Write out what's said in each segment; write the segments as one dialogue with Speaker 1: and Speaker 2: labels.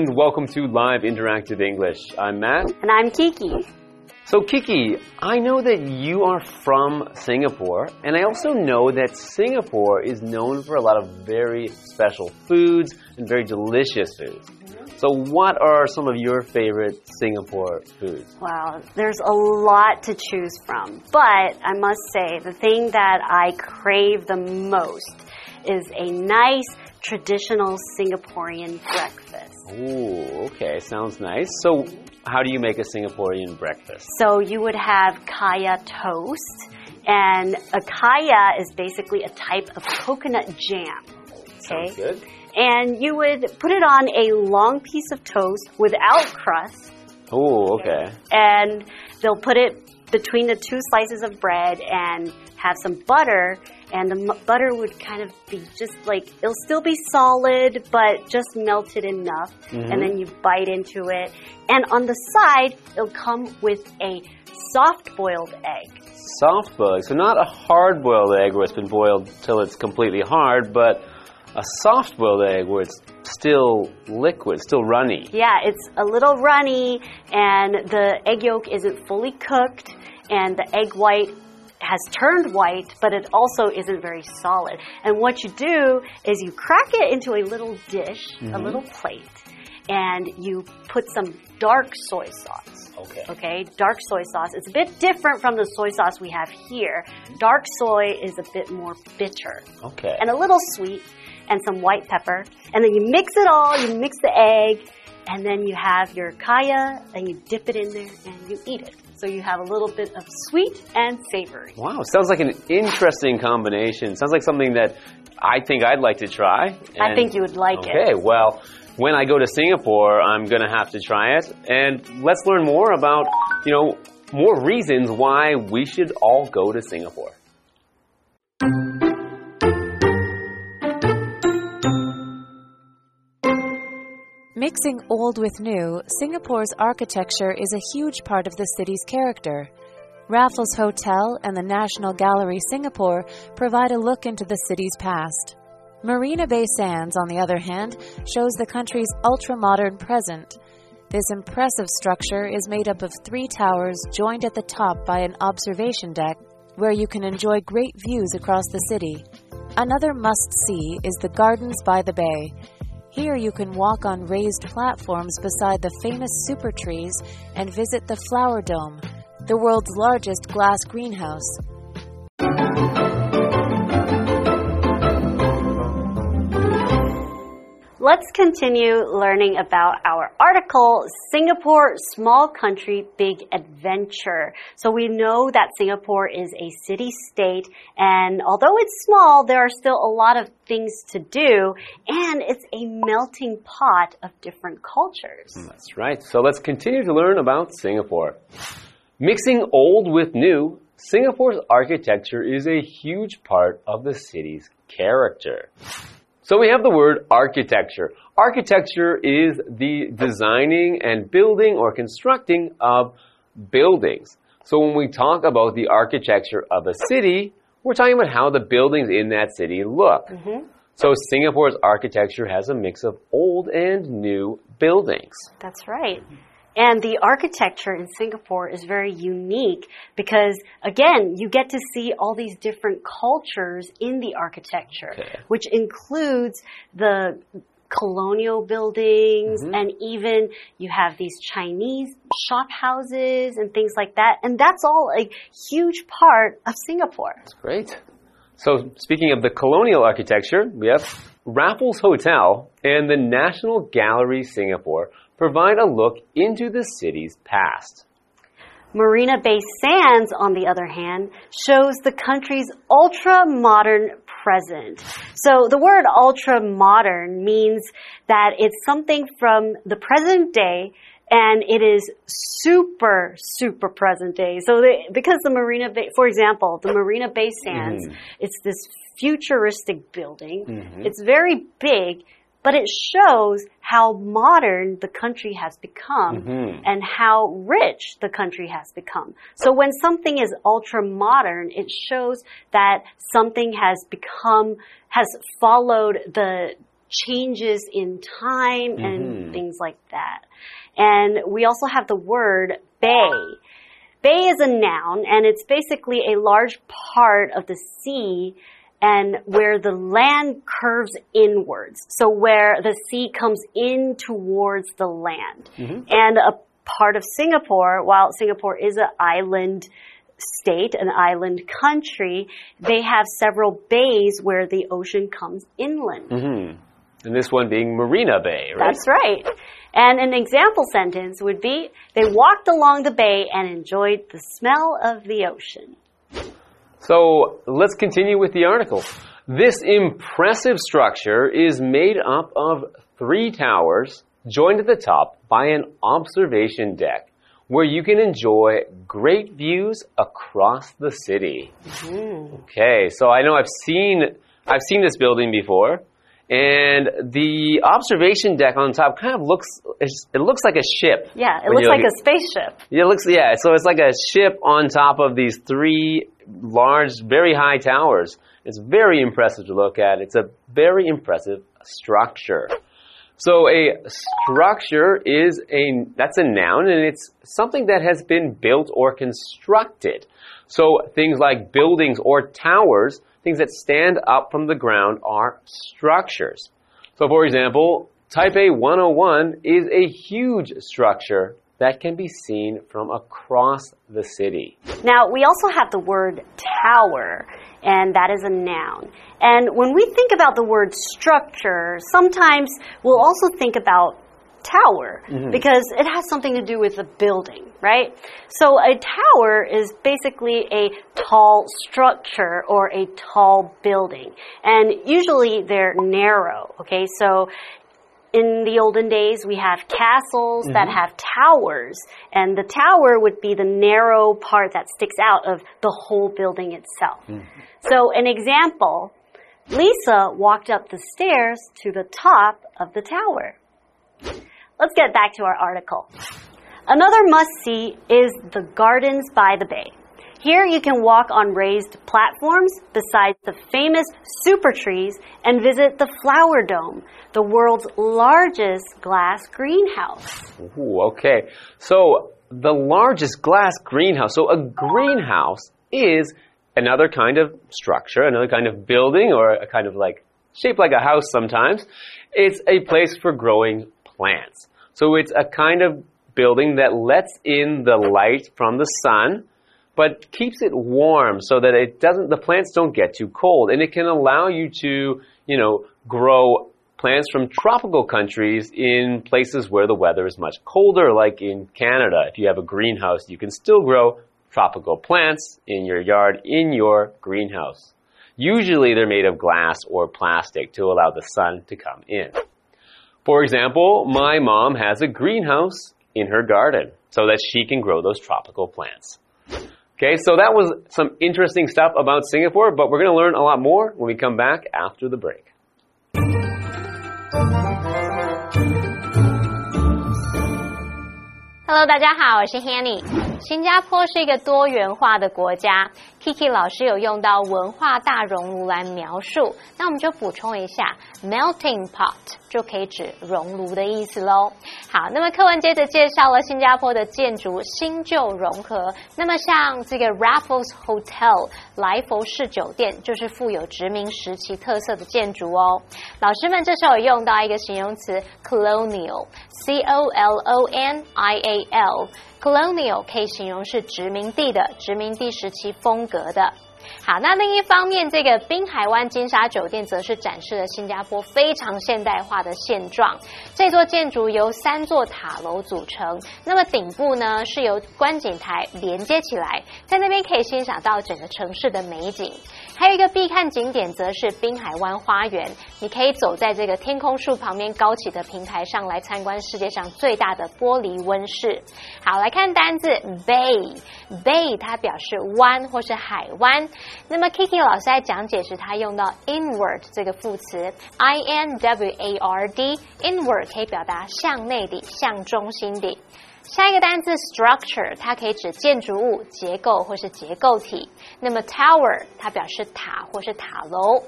Speaker 1: and welcome to Live Interactive English. I'm Matt.
Speaker 2: And I'm Kiki.
Speaker 1: So, Kiki, I know that you are from Singapore, and I also know that Singapore is known for a lot of very special foods and very delicious foods. So, what are some of your favorite Singapore foods?
Speaker 2: Wow, there's a lot to choose from. But I must say, the thing that I crave the most is a nice traditional Singaporean breakfast.
Speaker 1: Oh, okay, sounds nice. So, how do you make a Singaporean breakfast?
Speaker 2: So you would have kaya toast, and a kaya is basically a type of coconut jam. Okay.
Speaker 1: Sounds good.
Speaker 2: And you would put it on a long piece of toast without crust,
Speaker 1: Oh, okay.
Speaker 2: and they'll put it between the two slices of bread and have some butter and the m- butter would kind of be just like it'll still be solid but just melted enough and mm-hmm. then you bite into it. And on the side it'll come with a soft boiled egg.
Speaker 1: Soft boiled, so not a hard boiled egg where it's been boiled till it's completely hard, but a soft boiled egg where it's still liquid, still runny.
Speaker 2: yeah it's a little runny and the egg yolk isn't fully cooked and the egg white has turned white, but it also isn't very solid. And what you do is you crack it into a little dish, a mm-hmm. little plate, and you put some dark soy sauce.
Speaker 1: Okay.
Speaker 2: Okay, dark soy sauce. It's a bit different from the soy sauce we have here. Dark soy is a bit more bitter
Speaker 1: Okay.
Speaker 2: and a little sweet, and some white pepper. And then you mix it all, you mix the egg, and then you have your kaya, and you dip it in there and you eat it. So you have a little bit of sweet and savory.
Speaker 1: Wow, sounds like an interesting combination. Sounds like something that I think I'd like to try.
Speaker 2: I think you would like
Speaker 1: Okay,
Speaker 2: it.
Speaker 1: Okay, well, when I go to Singapore, I'm going to have to try it. And let's learn more about, you know, more reasons why we should all go to Singapore.
Speaker 3: Mixing old with new, Singapore's architecture is a huge part of the city's character. Raffles Hotel and the National Gallery Singapore provide a look into the city's past. Marina Bay Sands, on the other hand, shows the country's ultra modern present. This impressive structure is made up of three towers joined at the top by an observation deck where you can enjoy great views across the city. Another must see is the Gardens by the Bay. Here you can walk on raised platforms beside the famous super trees and visit the Flower Dome, the world's largest glass greenhouse.
Speaker 2: Let's continue learning about our article, Singapore Small Country Big Adventure. So we know that Singapore is a city state, and although it's small, there are still a lot of things to do, and it's a melting pot of different cultures.
Speaker 1: That's right. So let's continue to learn about Singapore. Mixing old with new, Singapore's architecture is a huge part of the city's character. So we have the word architecture. Architecture is the designing and building or constructing of buildings. So when we talk about the architecture of a city, we're talking about how the buildings in that city look. Mm-hmm. So Singapore's architecture has a mix of old and new buildings.
Speaker 2: That's right. And the architecture in Singapore is very unique because, again, you get to see all these different cultures in the architecture,
Speaker 1: Okay.
Speaker 2: which includes the colonial buildings mm-hmm. and even you have these Chinese shop houses and things like that. And that's all a huge part of Singapore.
Speaker 1: Great. So, speaking of the colonial architecture, we have Raffles Hotel and the National Gallery Singapore provide a look into the city's past.
Speaker 2: Marina Bay Sands, on the other hand, shows the country's ultra modern present. So the word ultra modern means that it's something from the present day and it is super, super present day. So the, because the Marina Bay, for example, the Marina Bay Sands, mm-hmm. it's this futuristic building. Mm-hmm. It's very big, but it shows how modern the country has become
Speaker 1: Mhm.
Speaker 2: and how rich the country has become. So when something is ultra modern, it shows that something has become, has followed the changes in time and
Speaker 1: Mhm.
Speaker 2: things like that. And we also have the word bay. Bay is a noun and it's basically a large part of the sea and where the land curves inwards. So where the sea comes in towards the land. And a part of Singapore, while Singapore is an island state, an island country, they have several bays where the ocean comes inland.
Speaker 1: hmm And this one being Marina Bay, right?
Speaker 2: That's right. And an example sentence would be they walked along the bay and enjoyed the smell of the ocean.
Speaker 1: So let's continue with the article. This impressive structure is made up of three towers joined at the top by an observation deck where you can enjoy great views across the city. Mm-hmm. Okay, so I know I've seen I've seen this building before. And the observation deck on top kind of looks it looks like a ship.
Speaker 2: Yeah, it looks like a spaceship.
Speaker 1: yeah, it looks yeah. So it's like a ship on top of these three large, very high towers. It's very impressive to look at. It's a very impressive structure. So a structure is a that's a noun and it's something that has been built or constructed. So things like buildings or towers, things that stand up from the ground are structures. So for example, Taipei 101 is a huge structure that can be seen from across the city.
Speaker 2: Now, we also have the word tower, and that is a noun. And when we think about the word structure, sometimes we'll also think about tower mm-hmm. because it has something to do with a building, right? So a tower is basically a tall structure or a tall building. And usually they're narrow, okay? So in the olden days, we have castles that mm-hmm. have towers, and the tower would be the narrow part that sticks out of the whole building itself. Mm. So, an example Lisa walked up the stairs to the top of the tower. Let's get back to our article. Another must see is the gardens by the bay. Here you can walk on raised platforms beside the famous super trees and visit the Flower Dome, the world's largest glass greenhouse.
Speaker 1: Ooh, okay. So the largest glass greenhouse. So a greenhouse is another kind of structure, another kind of building, or a kind of like shaped like a house sometimes. It's a place for growing plants. So it's a kind of building that lets in the light from the sun, but keeps it warm so that it doesn't, the plants don't get too cold. And it can allow you to, you know, grow plants from tropical countries in places where the weather is much colder, like in Canada. If you have a greenhouse, you can still grow tropical plants in your yard, in your greenhouse. Usually they're made of glass or plastic to allow the sun to come in. For example, my mom has a greenhouse in her garden so that she can grow those tropical plants. Okay, so that was some interesting stuff about Singapore, but we're going to learn a lot more when we come back after the break.
Speaker 4: Hello，大家好，我是 Hanny。新加坡是一个多元化的国家 ，Kiki 老师有用到文化大熔炉来描述，那我们就补充一下，melting pot 就可以指熔炉的意思喽。好，那么课文接着介绍了新加坡的建筑新旧融合，那么像这个 Raffles Hotel 来佛士酒店就是富有殖民时期特色的建筑哦。老师们这时候有用到一个形容词 colonial，c o l o n i a l。colonial 可以形容是殖民地的、殖民地时期风格的。好，那另一方面，这个滨海湾金沙酒店则是展示了新加坡非常现代化的现状。这座建筑由三座塔楼组成，那么顶部呢是由观景台连接起来，在那边可以欣赏到整个城市的美景。还有一个必看景点则是滨海湾花园，你可以走在这个天空树旁边高起的平台上来参观世界上最大的玻璃温室。好，来看单字 bay，bay 它表示湾或是海湾。那么 Kiki 老师在讲解时，他用到 inward 这个副词，i n w a r d，inward 可以表达向内的、向中心的。下一个单词 structure，它可以指建筑物、结构或是结构体。那么 tower 它表示塔或是塔楼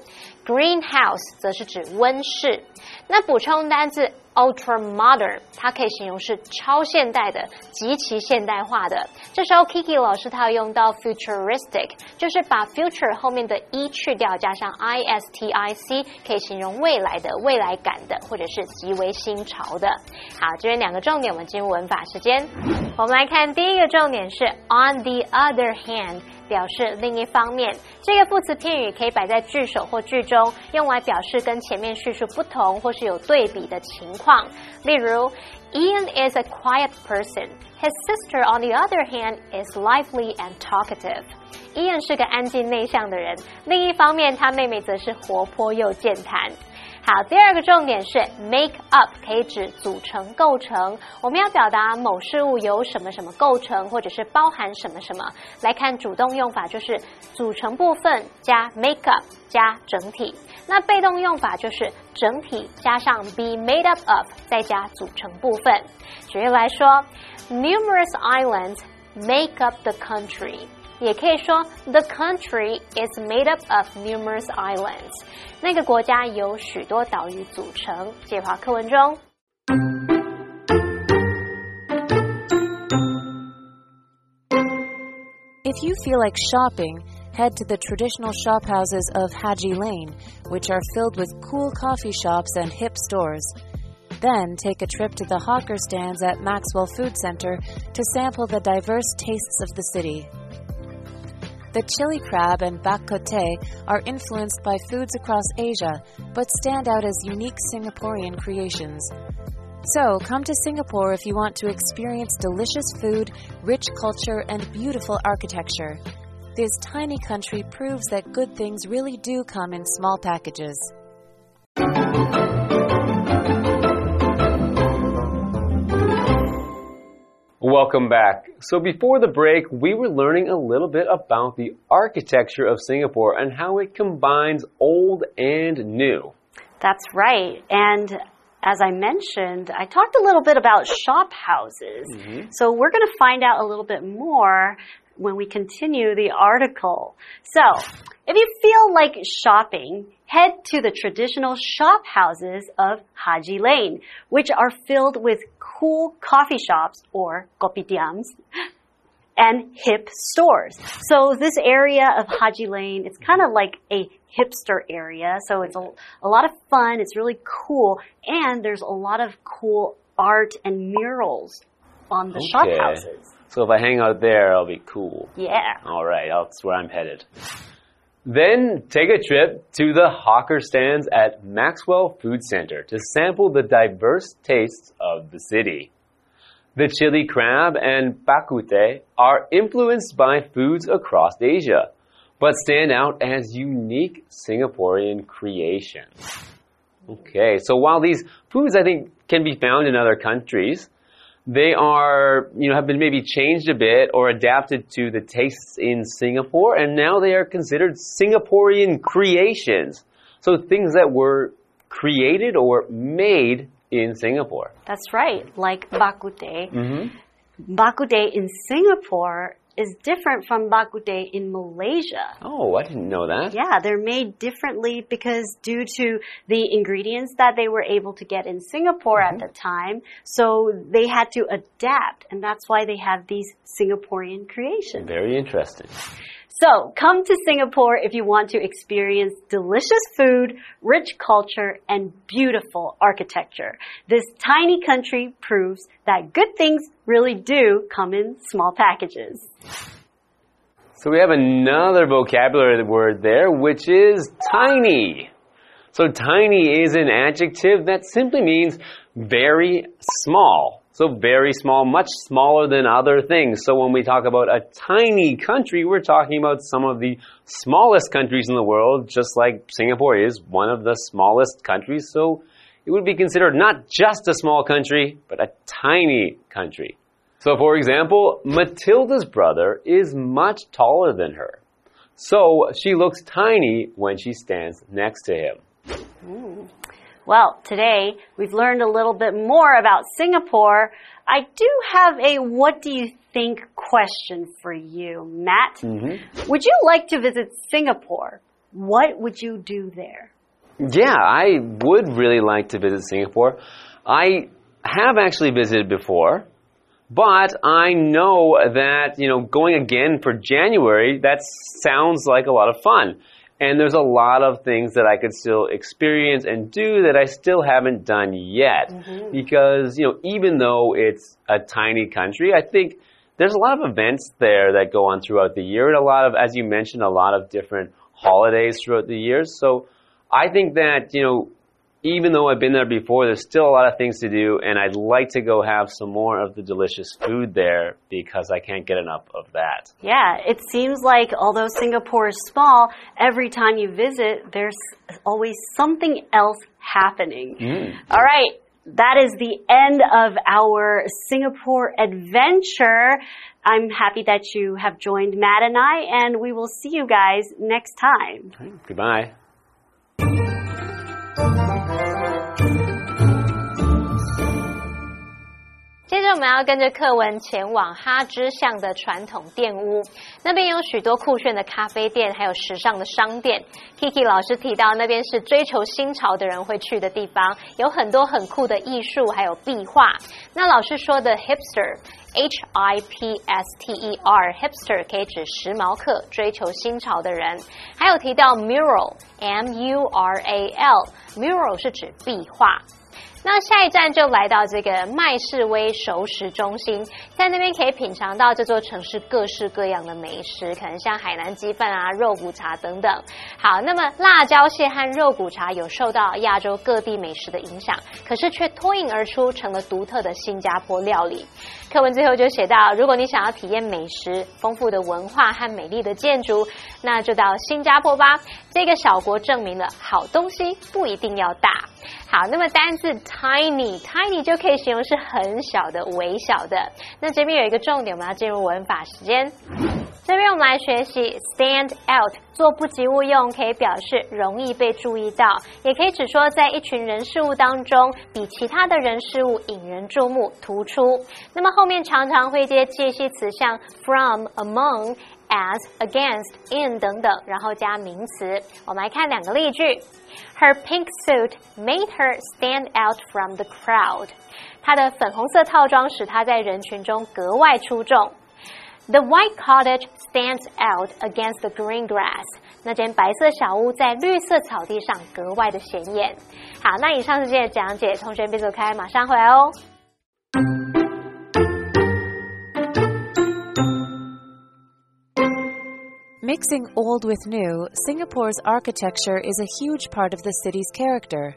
Speaker 4: ，greenhouse 则是指温室。那补充单字 ultra modern，它可以形容是超现代的、极其现代化的。这时候 Kiki 老师他要用到 futuristic，就是把 future 后面的 e 去掉，加上 i s t i c，可以形容未来的、未来感的，或者是极为新潮的。好，这边两个重点，我们进入文法时间。我们来看第一个重点是 on the other hand。表示另一方面，这个副词片语可以摆在句首或句中，用来表示跟前面叙述不同或是有对比的情况。例如，Ian is a quiet person. His sister, on the other hand, is lively and talkative. Ian 是个安静内向的人，另一方面，他妹妹则是活泼又健谈。好，第二个重点是 make up 可以指组成、构成。我们要表达某事物由什么什么构成，或者是包含什么什么。来看主动用法就是组成部分加 make up 加整体。那被动用法就是整体加上 be made up of 再加组成部分。举例来说，numerous islands make up the country。也可以说，the country is made up of numerous islands。那个国家由许多岛屿组成。这句话课文中。
Speaker 3: If you feel like shopping, head to the traditional shop houses of Haji Lane, which are filled with cool coffee shops and hip stores. Then take a trip to the hawker stands at Maxwell Food Center to sample the diverse tastes of the city. The chili crab and bak kut are influenced by foods across Asia, but stand out as unique Singaporean creations. So, come to Singapore if you want to experience delicious food, rich culture, and beautiful architecture. This tiny country proves that good things really do come in small packages.
Speaker 1: Welcome back. So before the break, we were learning a little bit about the architecture of Singapore and how it combines old and new.
Speaker 2: That's right. And as I mentioned, I talked a little bit about shop houses. Mm -hmm. So we're going to find out a little bit more when we continue the article. So, if you feel like shopping, head to the traditional shop houses of Haji Lane, which are filled with cool coffee shops or kopitiams and hip stores. So this area of Haji Lane, it's kind of like a hipster area. So it's a, a lot of fun. It's really cool. And there's a lot of cool art and murals on the okay. shop houses.
Speaker 1: So if I hang out there, I'll be cool.
Speaker 2: Yeah.
Speaker 1: All right, that's where I'm headed. Then take a trip to the hawker stands at Maxwell Food Center to sample the diverse tastes of the city. The chili crab and bak kut teh are influenced by foods across Asia, but stand out as unique Singaporean creations. Okay, so while these foods I think can be found in other countries, they are, you know, have been maybe changed a bit or adapted to the tastes in Singapore, and now they are considered Singaporean creations. So things that were created or made in Singapore.
Speaker 2: That's right, like bak kut. Mm -hmm. Bak kut teh in Singapore is different from bak kut teh in Malaysia.
Speaker 1: Oh, I didn't know that.
Speaker 2: Yeah, they're made differently because due to the ingredients that they were able to get in Singapore mm -hmm. at mm-hmm. the time, so they had to adapt, and that's why they have these Singaporean creations.
Speaker 1: Very interesting.
Speaker 2: So come to Singapore if you want to experience delicious food, rich culture, and beautiful architecture. This tiny country proves that good things really do come in small packages.
Speaker 1: So we have another vocabulary word there, which is tiny. So tiny is an adjective that simply means very small So very small, much smaller than other things. So when we talk about a tiny country, we're talking about some of the smallest countries in the world, just like Singapore is one of the smallest countries. So it would be considered not just a small country, but a tiny country. So for example, Matilda's brother is much taller than her. So she looks tiny when she stands next to him.
Speaker 2: Mm. Well, today we've learned a little bit more about Singapore. I do have a what do you think question for you, Matt.
Speaker 1: Mm -hmm.
Speaker 2: Would you like to visit Singapore? What would you do there?
Speaker 1: Yeah, I would really like to visit Singapore. I have actually visited before. But I know that, you know, going again for January, that sounds like a lot of fun. And there's a lot of things that I could still experience and do that I still haven't done yet. Mm -hmm. Because, you know, even though it's a tiny country, I think there's a lot of events there that go on throughout the year and a lot of, as you mentioned, a lot of different holidays throughout the years. So I think that, you know, even though I've been there before, there's still a lot of things to do, and I'd like to go have some more of the delicious food there because I can't get enough of that.
Speaker 2: Yeah, it seems like although Singapore is small, every time you visit, there's always something else happening.
Speaker 1: Mm.
Speaker 2: All right. That is the end of our Singapore adventure. I'm happy that you have joined Matt and I, and we will see you guys next time.
Speaker 1: Goodbye.
Speaker 4: 我们要跟着课文前往哈芝巷的传统店屋，那边有许多酷炫的咖啡店，还有时尚的商店。Kiki 老师提到，那边是追求新潮的人会去的地方，有很多很酷的艺术，还有壁画。那老师说的 hipster，H I P S T E R，hipster 可以指时髦客，追求新潮的人。还有提到 mural，M U R A L，mural 是指壁画。那下一站就来到这个麦士威熟食中心，在那边可以品尝到这座城市各式各样的美食，可能像海南鸡饭啊、肉骨茶等等。好，那么辣椒蟹和肉骨茶有受到亚洲各地美食的影响，可是却脱颖而出，成了独特的新加坡料理。课文最后就写到，如果你想要体验美食、丰富的文化和美丽的建筑，那就到新加坡吧。这个小国证明了，好东西不一定要大。好，那么单字 tiny，tiny 就可以形容是很小的、微小的。那这边有一个重点，我们要进入文法时间。这边我们来学习 stand out，做不及物用，可以表示容易被注意到，也可以指说在一群人事物当中比其他的人事物引人注目、突出。那么后面常常会接介系词，像 from、among、as、against、in 等等，然后加名词。我们来看两个例句。Her pink suit made her stand out from the crowd. 她的粉红色套装使她在人群中格外出众。The white cottage stands out against the green grass. 那间白色小屋在绿色草地上格外的显眼。好，那以上是今天的讲解，同学别走开，马上回来哦。
Speaker 3: Mixing old with new, Singapore's architecture is a huge part of the city's character.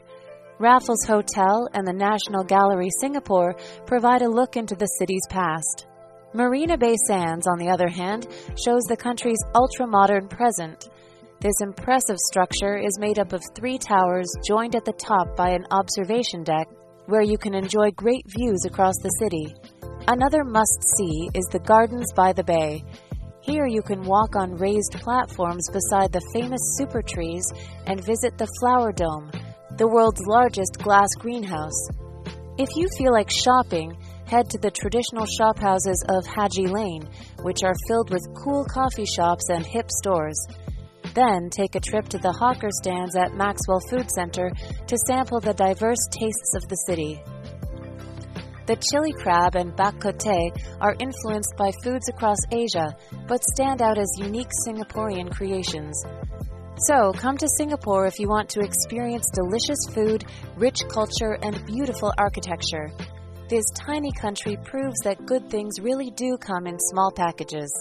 Speaker 3: Raffles Hotel and the National Gallery Singapore provide a look into the city's past. Marina Bay Sands, on the other hand, shows the country's ultra modern present. This impressive structure is made up of three towers joined at the top by an observation deck where you can enjoy great views across the city. Another must see is the Gardens by the Bay. Here you can walk on raised platforms beside the famous super trees and visit the Flower Dome, the world's largest glass greenhouse. If you feel like shopping, head to the traditional shop houses of Haji Lane, which are filled with cool coffee shops and hip stores. Then take a trip to the hawker stands at Maxwell Food Center to sample the diverse tastes of the city. The chili crab and bak kut teh are influenced by foods across Asia, but stand out as unique Singaporean creations. So, come to Singapore if you want to experience delicious food, rich culture, and beautiful architecture. This tiny country proves that good things really do come in small packages.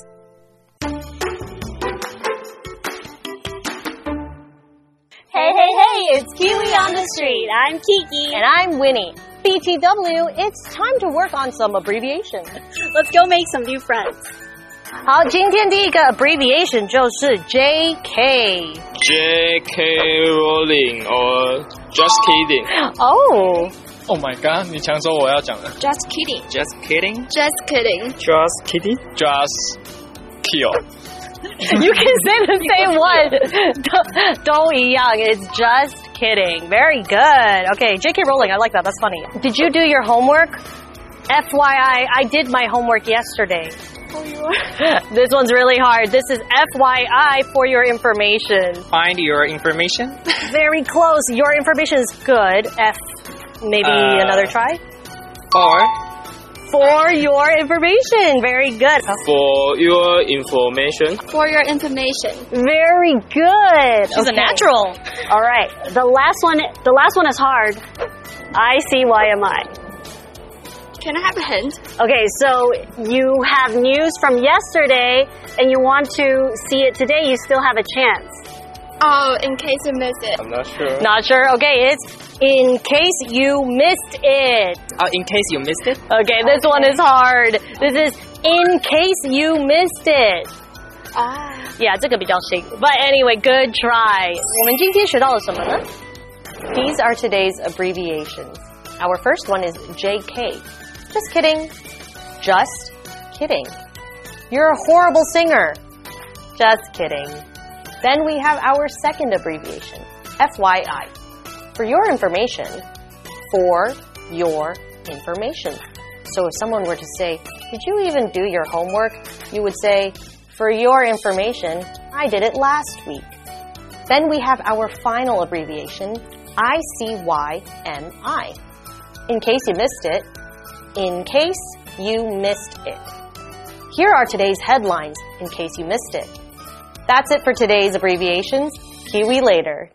Speaker 2: Hey, hey, hey, it's Kiwi on the street. I'm Kiki.
Speaker 5: And I'm Winnie. BTW, it's time to work on some abbreviation.
Speaker 2: Let's go make some new friends.
Speaker 5: 好，今天第一个 abbreviation 就是 JK。
Speaker 6: J.K. Rowling or just kidding.
Speaker 5: 哦、
Speaker 6: Oh my god！你抢走我要讲的。
Speaker 7: Just kidding.
Speaker 6: Just kidding.
Speaker 7: Just kidding.
Speaker 6: Just kidding. Just kill.
Speaker 5: you can say the same one. 都都一样. It's just kidding. Very good. Okay, JK Rowling, I like that. That's funny. Did you do your homework? FYI, I did my homework yesterday. this one's really hard. This is FYI for your information.
Speaker 6: Find your information.
Speaker 5: Very close. Your information is good. F. Maybe
Speaker 6: Uh,
Speaker 5: another try.
Speaker 6: Or
Speaker 5: For your information. Very good.
Speaker 6: for your information.
Speaker 7: For your information.
Speaker 2: Very good.
Speaker 5: She's a natural.
Speaker 2: All right. The last one. The last one is hard. I C Y M I.
Speaker 7: Can I have a hint?
Speaker 2: Okay, so you have news from yesterday and you want to see it today, you still have a chance.
Speaker 7: Oh, in case you missed it.
Speaker 6: I'm not sure.
Speaker 5: Not sure. Okay, it's in case you missed it.
Speaker 6: Uh, in case you missed it.
Speaker 5: Okay, this one is hard. This is in case you missed it.
Speaker 7: Ah.
Speaker 5: Yeah, 这个比较新. But anyway, good try. 我们今天学到了什么呢? These are today's abbreviations. Our first one is JK. Just kidding. Just kidding. You're a horrible singer. Just kidding. Then we have our second abbreviation, FYI. For your information, for your information. So if someone were to say, Did you even do your homework? You would say, For your information, I did it last week. Then we have our final abbreviation, ICYMI. In case you missed it, in case you missed it. Here are today's headlines in case you missed it. That's it for today's abbreviations. Kiwi later.